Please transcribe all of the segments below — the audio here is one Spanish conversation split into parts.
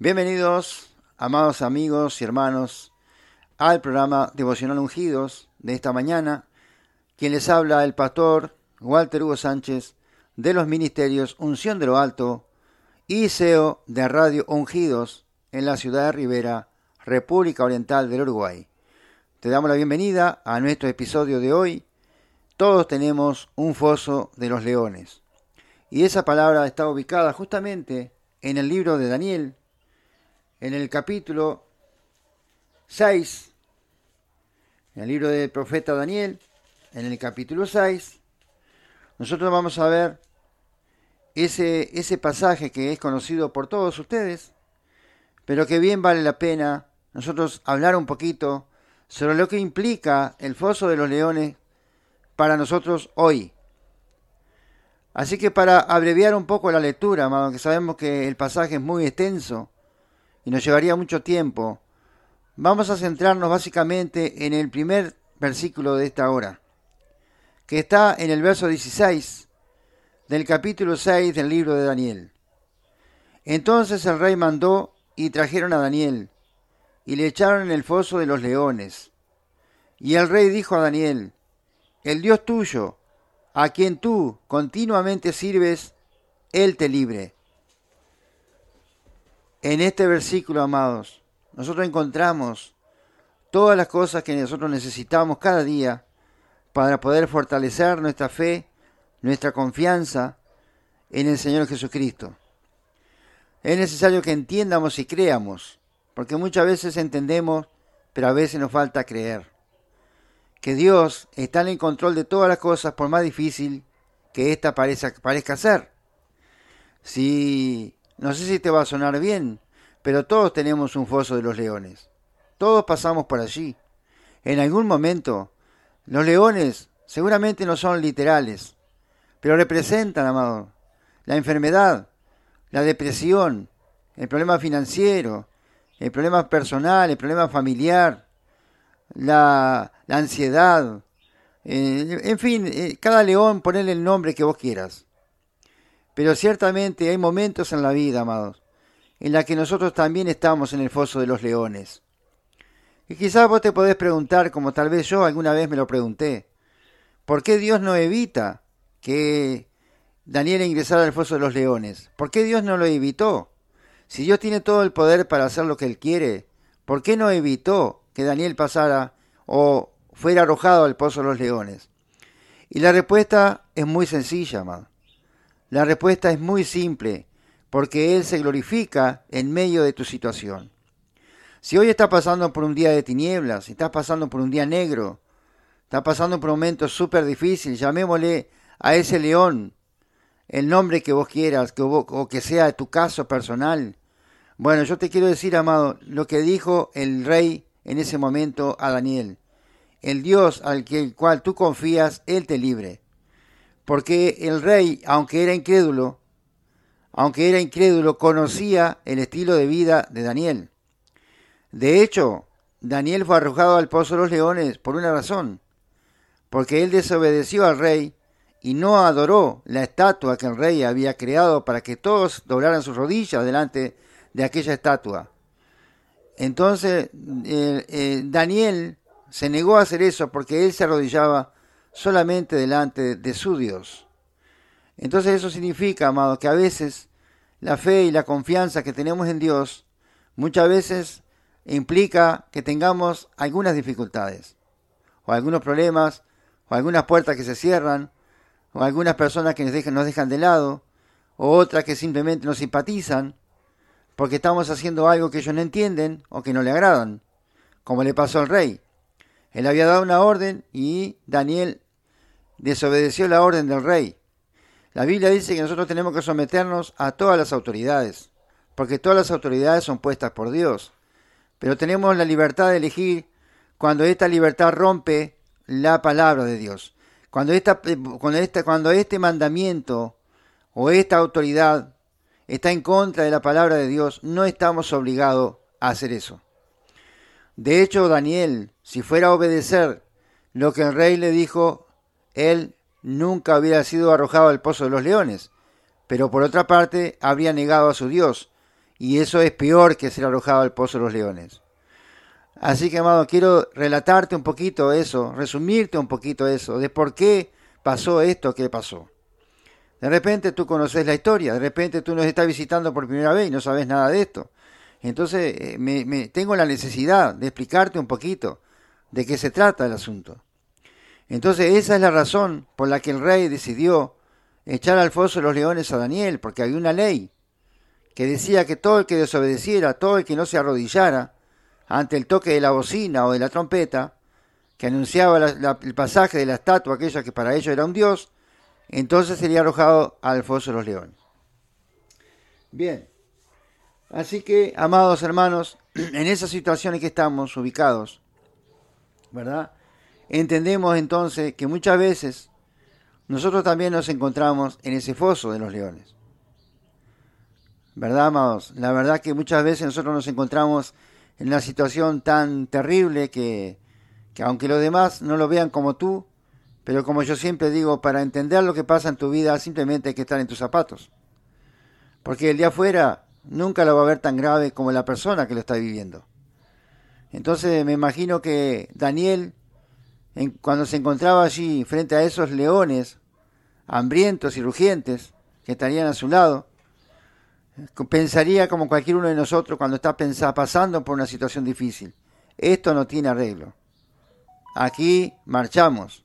Bienvenidos, amados amigos y hermanos, al programa Devocional Ungidos de esta mañana. Quien les habla, el pastor Walter Hugo Sánchez, de los ministerios Unción de lo Alto y CEO de Radio Ungidos en la ciudad de Rivera, República Oriental del Uruguay. Te damos la bienvenida a nuestro episodio de hoy. Todos tenemos un foso de los leones. Y esa palabra está ubicada justamente en el libro de Daniel, en el capítulo 6, en el libro del profeta Daniel, en el capítulo 6, nosotros vamos a ver ese, ese pasaje que es conocido por todos ustedes, pero que bien vale la pena nosotros hablar un poquito sobre lo que implica el foso de los leones para nosotros hoy. Así que para abreviar un poco la lectura, aunque sabemos que el pasaje es muy extenso, y nos llevaría mucho tiempo, vamos a centrarnos básicamente en el primer versículo de esta hora, que está en el verso 16 del capítulo 6 del libro de Daniel. Entonces el rey mandó y trajeron a Daniel, y le echaron en el foso de los leones. Y el rey dijo a Daniel, el Dios tuyo, a quien tú continuamente sirves, él te libre. En este versículo, amados, nosotros encontramos todas las cosas que nosotros necesitamos cada día para poder fortalecer nuestra fe, nuestra confianza en el Señor Jesucristo. Es necesario que entiendamos y creamos, porque muchas veces entendemos, pero a veces nos falta creer. Que Dios está en control de todas las cosas, por más difícil que ésta parezca, parezca ser. Si no sé si te va a sonar bien, pero todos tenemos un foso de los leones. Todos pasamos por allí. En algún momento, los leones seguramente no son literales, pero representan, amado, la enfermedad, la depresión, el problema financiero, el problema personal, el problema familiar, la, ansiedad, eh, en fin, eh, cada león ponele el nombre que vos quieras. Pero ciertamente hay momentos en la vida, amados, en la que nosotros también estamos en el foso de los leones. Y quizás vos te podés preguntar, como tal vez yo alguna vez me lo pregunté, ¿por qué Dios no evita que Daniel ingresara al foso de los leones? ¿Por qué Dios no lo evitó? Si Dios tiene todo el poder para hacer lo que Él quiere, ¿por qué no evitó que Daniel pasara o fuera arrojado al pozo de los leones? Y la respuesta es muy sencilla, amado. La respuesta es muy simple, porque Él se glorifica en medio de tu situación. Si hoy estás pasando por un día de tinieblas, estás pasando por un día negro, estás pasando por un momento súper difícil, llamémosle a ese león el nombre que vos quieras, que o que sea tu caso personal. Bueno, yo te quiero decir, amado, lo que dijo el rey en ese momento a Daniel. El Dios al que, el cual tú confías, Él te libre porque el rey, aunque era incrédulo, aunque era incrédulo, conocía el estilo de vida de Daniel. De hecho, Daniel fue arrojado al pozo de los leones por una razón, porque él desobedeció al rey y no adoró la estatua que el rey había creado para que todos doblaran sus rodillas delante de aquella estatua. Entonces eh, eh, Daniel se negó a hacer eso porque él se arrodillaba solamente delante de su Dios. Entonces eso significa, amado, que a veces la fe y la confianza que tenemos en Dios muchas veces implica que tengamos algunas dificultades, o algunos problemas, o algunas puertas que se cierran, o algunas personas que nos dejan, nos dejan de lado, o otras que simplemente nos simpatizan, porque estamos haciendo algo que ellos no entienden o que no le agradan, como le pasó al rey. Él había dado una orden y Daniel desobedeció la orden del rey. La Biblia dice que nosotros tenemos que someternos a todas las autoridades, porque todas las autoridades son puestas por Dios. Pero tenemos la libertad de elegir cuando esta libertad rompe la palabra de Dios. Cuando, esta, cuando, esta, cuando este mandamiento o esta autoridad está en contra de la palabra de Dios, no estamos obligados a hacer eso. De hecho, Daniel, si fuera a obedecer lo que el rey le dijo, él nunca hubiera sido arrojado al pozo de los leones, pero por otra parte habría negado a su Dios y eso es peor que ser arrojado al pozo de los leones. Así que, amado, quiero relatarte un poquito eso, resumirte un poquito eso, de por qué pasó esto que pasó. De repente tú conoces la historia, de repente tú nos estás visitando por primera vez y no sabes nada de esto. Entonces, eh, me, tengo la necesidad de explicarte un poquito de qué se trata el asunto. Entonces, esa es la razón por la que el rey decidió echar al foso de los leones a Daniel, porque había una ley que decía que todo el que desobedeciera, todo el que no se arrodillara ante el toque de la bocina o de la trompeta, que anunciaba el pasaje de la estatua, aquella que para ellos era un dios, entonces sería arrojado al foso de los leones. Bien, así que, amados hermanos, en esa situación en que estamos ubicados, ¿verdad? Entendemos entonces que muchas veces nosotros también nos encontramos en ese foso de los leones. ¿Verdad, amados? La verdad que muchas veces nosotros nos encontramos en una situación tan terrible que, que aunque los demás no lo vean como tú, pero como yo siempre digo, para entender lo que pasa en tu vida simplemente hay que estar en tus zapatos. Porque el día afuera nunca lo va a ver tan grave como la persona que lo está viviendo. Entonces me imagino que Daniel, cuando se encontraba allí frente a esos leones hambrientos y rugientes que estarían a su lado, pensaría como cualquier uno de nosotros cuando está pasando por una situación difícil. Esto no tiene arreglo. Aquí marchamos.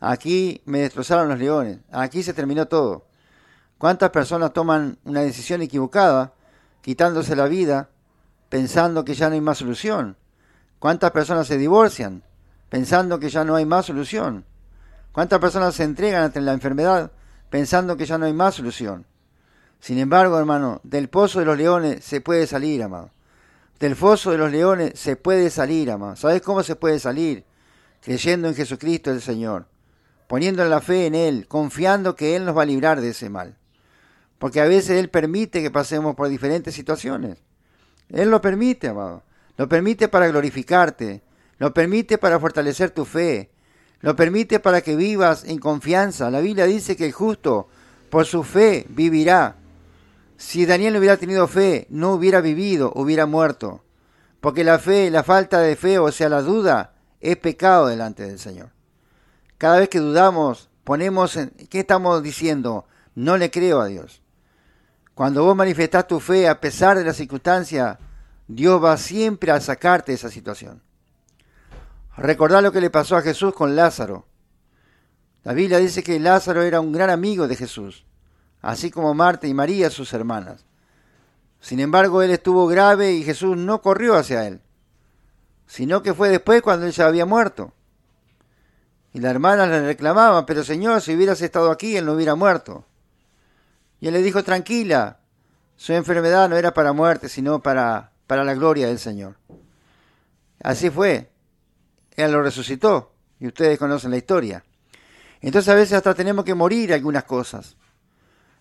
Aquí me destrozaron los leones. Aquí se terminó todo. ¿Cuántas personas toman una decisión equivocada, quitándose la vida, pensando que ya no hay más solución? ¿Cuántas personas se divorcian, pensando que ya no hay más solución? ¿Cuántas personas se entregan ante la enfermedad, pensando que ya no hay más solución? Sin embargo, hermano, del pozo de los leones se puede salir, amado. Del foso de los leones se puede salir, amado. ¿Sabes cómo se puede salir? Creyendo en Jesucristo el Señor, poniendo la fe en Él, confiando que Él nos va a librar de ese mal. Porque a veces Él permite que pasemos por diferentes situaciones. Él lo permite, amado. Lo permite para glorificarte. Lo permite para fortalecer tu fe. Lo permite para que vivas en confianza. La Biblia dice que el justo por su fe vivirá. Si Daniel no hubiera tenido fe, no hubiera vivido, hubiera muerto. Porque la fe, la falta de fe, o sea, la duda, es pecado delante del Señor. Cada vez que dudamos, ponemos en, ¿qué estamos diciendo? No le creo a Dios. Cuando vos manifestás tu fe a pesar de la circunstancia, Dios va siempre a sacarte de esa situación. Recordá lo que le pasó a Jesús con Lázaro. La Biblia dice que Lázaro era un gran amigo de Jesús así como Marta y María, sus hermanas. Sin embargo, él estuvo grave y Jesús no corrió hacia él, sino que fue después cuando él ya había muerto. Y la hermana le reclamaba, pero Señor, si hubieras estado aquí, él no hubiera muerto. Y él le dijo, tranquila, su enfermedad no era para muerte, sino para, para la gloria del Señor. Así fue. Él lo resucitó, y ustedes conocen la historia. Entonces a veces hasta tenemos que morir algunas cosas.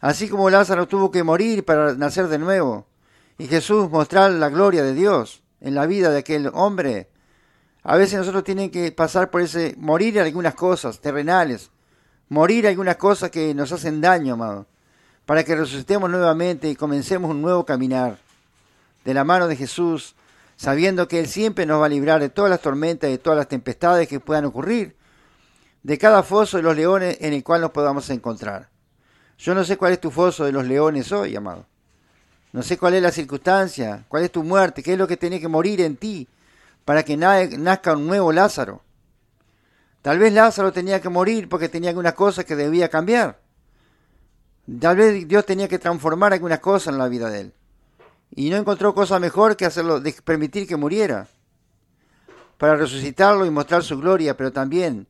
Así como Lázaro tuvo que morir para nacer de nuevo, y Jesús mostrar la gloria de Dios en la vida de aquel hombre, a veces nosotros tenemos que pasar por ese, morir algunas cosas terrenales, morir algunas cosas que nos hacen daño, amado, para que resucitemos nuevamente y comencemos un nuevo caminar de la mano de Jesús, sabiendo que Él siempre nos va a librar de todas las tormentas, de todas las tempestades que puedan ocurrir, de cada foso de los leones en el cual nos podamos encontrar. Yo no sé cuál es tu foso de los leones hoy, amado. No sé cuál es la circunstancia, cuál es tu muerte, qué es lo que tiene que morir en ti para que nazca un nuevo Lázaro. Tal vez Lázaro tenía que morir porque tenía algunas cosas que debía cambiar. Tal vez Dios tenía que transformar algunas cosas en la vida de él. Y no encontró cosa mejor que hacerlo, de permitir que muriera. Para resucitarlo y mostrar su gloria, pero también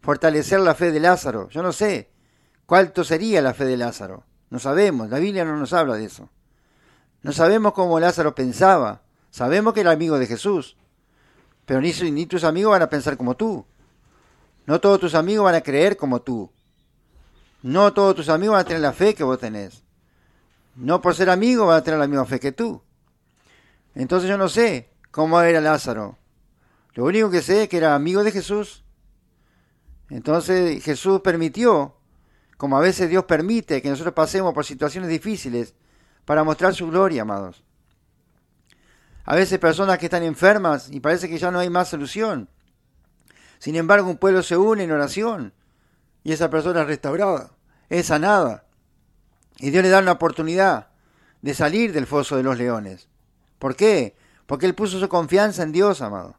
fortalecer la fe de Lázaro. Yo no sé. ¿Cuánto sería la fe de Lázaro? No sabemos, la Biblia no nos habla de eso. No sabemos cómo Lázaro pensaba. Sabemos que era amigo de Jesús. Pero ni, ni tus amigos van a pensar como tú. No todos tus amigos van a creer como tú. No todos tus amigos van a tener la fe que vos tenés. No por ser amigo van a tener la misma fe que tú. Entonces yo no sé cómo era Lázaro. Lo único que sé es que era amigo de Jesús. Entonces Jesús permitió como a veces Dios permite que nosotros pasemos por situaciones difíciles para mostrar su gloria, amados. A veces personas que están enfermas y parece que ya no hay más solución. Sin embargo, un pueblo se une en oración y esa persona es restaurada, es sanada. Y Dios le da una oportunidad de salir del foso de los leones. ¿Por qué? Porque él puso su confianza en Dios, amado.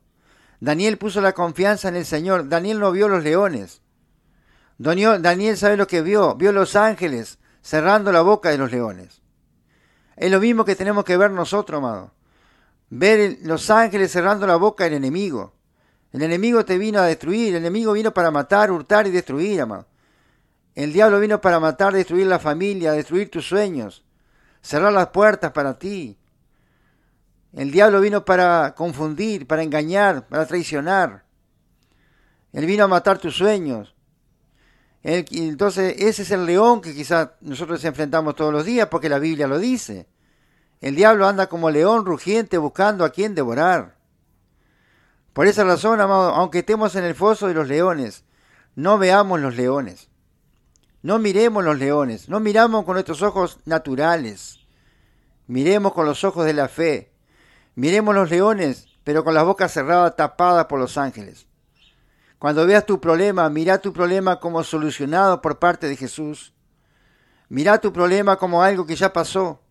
Daniel puso la confianza en el Señor. Daniel no vio los leones. Daniel sabe lo que vio. Vio los ángeles cerrando la boca de los leones. Es lo mismo que tenemos que ver nosotros, amado. Ver los ángeles cerrando la boca del enemigo. El enemigo te vino a destruir. El enemigo vino para matar, hurtar y destruir, amado. El diablo vino para matar, destruir la familia, destruir tus sueños, cerrar las puertas para ti. El diablo vino para confundir, para engañar, para traicionar. Él vino a matar tus sueños. entonces ese es el león que quizás nosotros enfrentamos todos los días porque la Biblia lo dice. El diablo anda como león rugiente buscando a quien devorar. Por esa razón, amado, aunque estemos en el foso de los leones, no veamos los leones. No miremos los leones, no miramos con nuestros ojos naturales. Miremos con los ojos de la fe. Miremos los leones, pero con las bocas cerradas tapadas por los ángeles. Cuando veas tu problema, mira tu problema como solucionado por parte de Jesús. Mira tu problema como algo que ya pasó.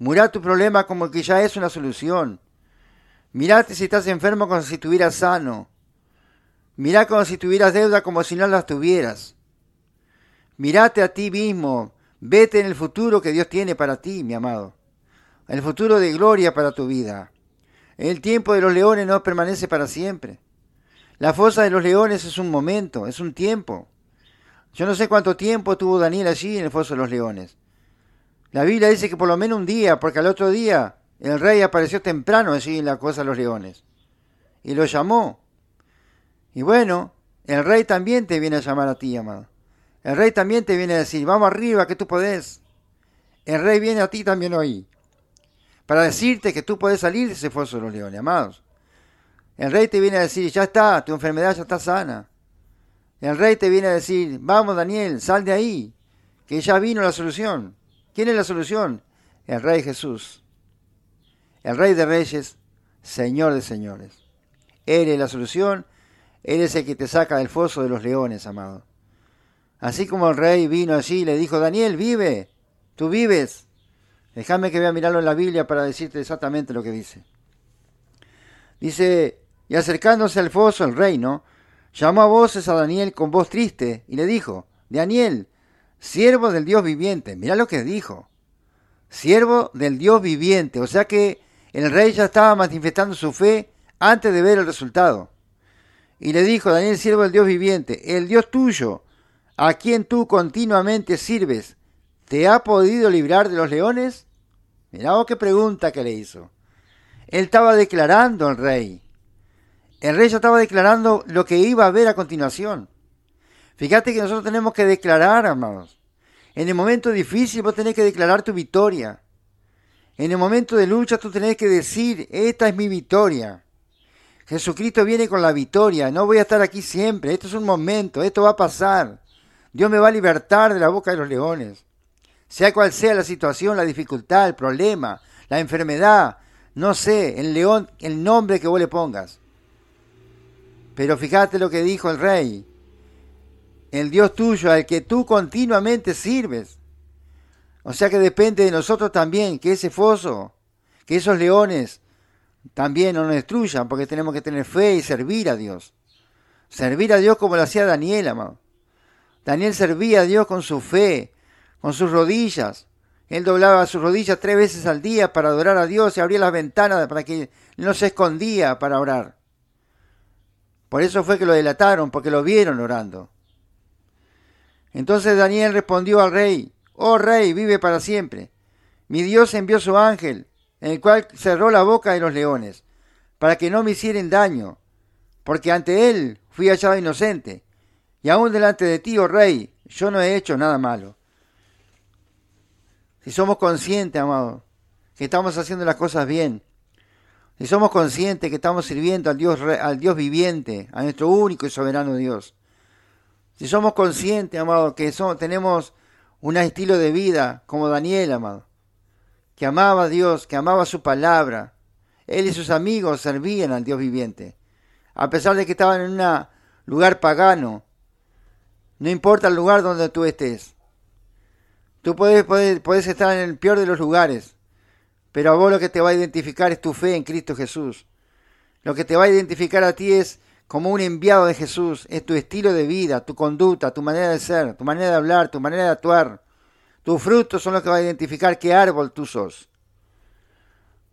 Mira tu problema como que ya es una solución. Mirate si estás enfermo como si estuvieras sano. Mira como si tuvieras deuda como si no las tuvieras. Mirate a ti mismo. Vete en el futuro que Dios tiene para ti, mi amado. El futuro de gloria para tu vida. El tiempo de los leones no permanece para siempre. La fosa de los leones es un momento, es un tiempo. Yo no sé cuánto tiempo tuvo Daniel allí en el foso de los leones. La Biblia dice que por lo menos un día, porque al otro día el rey apareció temprano allí en la fosa de los leones. Y lo llamó. Y bueno, el rey también te viene a llamar a ti, amado. El rey también te viene a decir, vamos arriba, que tú podés. El rey viene a ti también hoy para decirte que tú puedes salir de ese foso de los leones, amados. El rey te viene a decir, ya está, tu enfermedad ya está sana. El rey te viene a decir, vamos Daniel, sal de ahí, que ya vino la solución. ¿Quién es la solución? El rey Jesús. El rey de reyes, señor de señores. Él es la solución, Él es el que te saca del foso de los leones, amado. Así como el rey vino allí y le dijo, Daniel, vive, tú vives. Déjame que voy a mirarlo en la Biblia para decirte exactamente lo que dice. Dice, y acercándose al foso el reino, llamó a voces a Daniel con voz triste y le dijo, Daniel, siervo del Dios viviente, mira lo que dijo, siervo del Dios viviente, o sea que el rey ya estaba manifestando su fe antes de ver el resultado. Y le dijo, Daniel, siervo del Dios viviente, el Dios tuyo, a quien tú continuamente sirves, ¿Te ha podido librar de los leones? Mirá qué pregunta que le hizo. Él estaba declarando al rey. El rey ya estaba declarando lo que iba a ver a continuación. Fíjate que nosotros tenemos que declarar, amados. En el momento difícil vos tenés que declarar tu victoria. En el momento de lucha tú tenés que decir, esta es mi victoria. Jesucristo viene con la victoria. No voy a estar aquí siempre. Esto es un momento. Esto va a pasar. Dios me va a libertar de la boca de los leones sea cual sea la situación, la dificultad, el problema, la enfermedad, no sé, el león, el nombre que vos le pongas. Pero fíjate lo que dijo el rey, el Dios tuyo al que tú continuamente sirves. O sea que depende de nosotros también que ese foso, que esos leones también no nos destruyan, porque tenemos que tener fe y servir a Dios. Servir a Dios como lo hacía Daniel, amado. Daniel servía a Dios con su fe, con sus rodillas. Él doblaba sus rodillas tres veces al día para adorar a Dios y abría las ventanas para que no se escondía para orar. Por eso fue que lo delataron, porque lo vieron orando. Entonces Daniel respondió al rey, Oh rey, vive para siempre. Mi Dios envió su ángel, en el cual cerró la boca de los leones, para que no me hicieran daño, porque ante él fui hallado inocente, y aún delante de ti, oh rey, yo no he hecho nada malo. Si somos conscientes, amado, que estamos haciendo las cosas bien, si somos conscientes que estamos sirviendo al Dios, al Dios viviente, a nuestro único y soberano Dios, si somos conscientes, amado, que tenemos un estilo de vida como Daniel, amado, que amaba a Dios, que amaba su palabra. Él y sus amigos servían al Dios viviente. A pesar de que estaban en un lugar pagano, no importa el lugar donde tú estés. Tú puedes, estar en el peor de los lugares, pero a vos lo que te va a identificar es tu fe en Cristo Jesús. Lo que te va a identificar a ti es como un enviado de Jesús, es tu estilo de vida, tu conducta, tu manera de ser, tu manera de hablar, tu manera de actuar. Tus frutos son los que va a identificar qué árbol tú sos.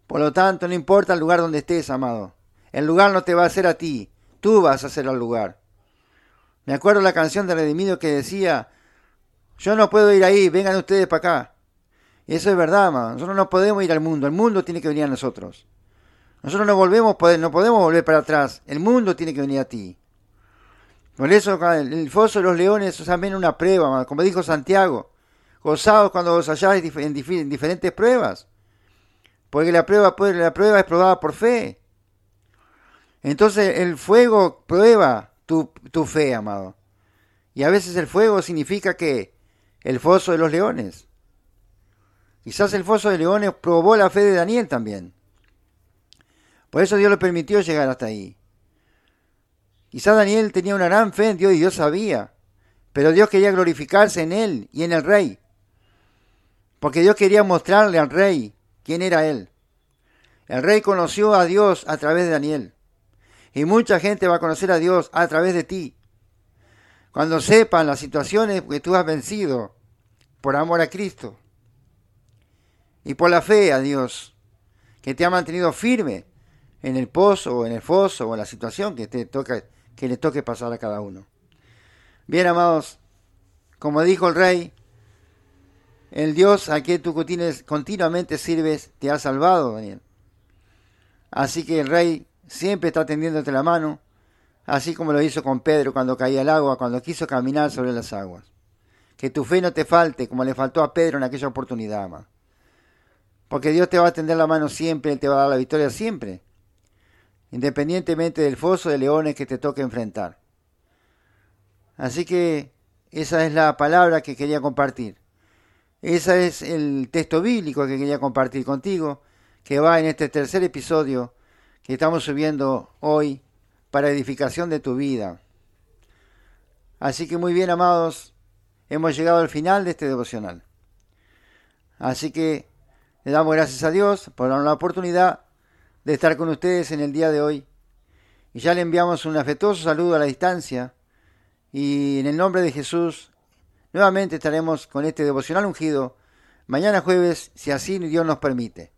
Por lo tanto, no importa el lugar donde estés, amado. El lugar no te va a hacer a ti, tú vas a hacer al lugar. Me acuerdo la canción de Redimido que decía, yo no puedo ir ahí, vengan ustedes para acá. Y eso es verdad, amado. Nosotros no podemos ir al mundo, el mundo tiene que venir a nosotros. Nosotros no volvemos, no podemos volver para atrás, el mundo tiene que venir a ti. Por eso el foso de los leones es también una prueba, como dijo Santiago. Gozados cuando os halláis en diferentes pruebas. Porque la prueba, la prueba es probada por fe. Entonces el fuego prueba tu, fe, amado. Y a veces el fuego significa que el foso de los leones. Quizás el foso de leones probó la fe de Daniel también. Por eso Dios le permitió llegar hasta ahí. Quizás Daniel tenía una gran fe en Dios y Dios sabía. Pero Dios quería glorificarse en él y en el rey. Porque Dios quería mostrarle al rey quién era él. El rey conoció a Dios a través de Daniel. Y mucha gente va a conocer a Dios a través de ti. Cuando sepan las situaciones que tú has vencido por amor a Cristo y por la fe a Dios, que te ha mantenido firme en el pozo o en el foso o en la situación que, te toca, que le toque pasar a cada uno. Bien, amados, como dijo el rey, el Dios a quien tú continuamente sirves te ha salvado, Daniel. Así que el rey siempre está tendiéndote la mano, así como lo hizo con Pedro cuando caía el agua, cuando quiso caminar sobre las aguas. Que tu fe no te falte, como le faltó a Pedro en aquella oportunidad, amado. Porque Dios te va a tender la mano siempre, Él te va a dar la victoria siempre, independientemente del foso de leones que te toque enfrentar. Así que esa es la palabra que quería compartir. Ese es el texto bíblico que quería compartir contigo, que va en este tercer episodio que estamos subiendo hoy para edificación de tu vida. Así que muy bien, amados, hemos llegado al final de este devocional. Así que le damos gracias a Dios por la oportunidad de estar con ustedes en el día de hoy. Y ya le enviamos un afectuoso saludo a la distancia. Y en el nombre de Jesús Nuevamente estaremos con este devocional ungido mañana jueves, si así Dios nos permite.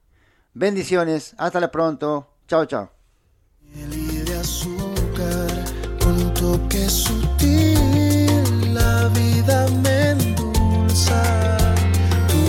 Bendiciones, hasta la pronto. Chao, chao. De azúcar, con toque sutil, la vida me endulza, tu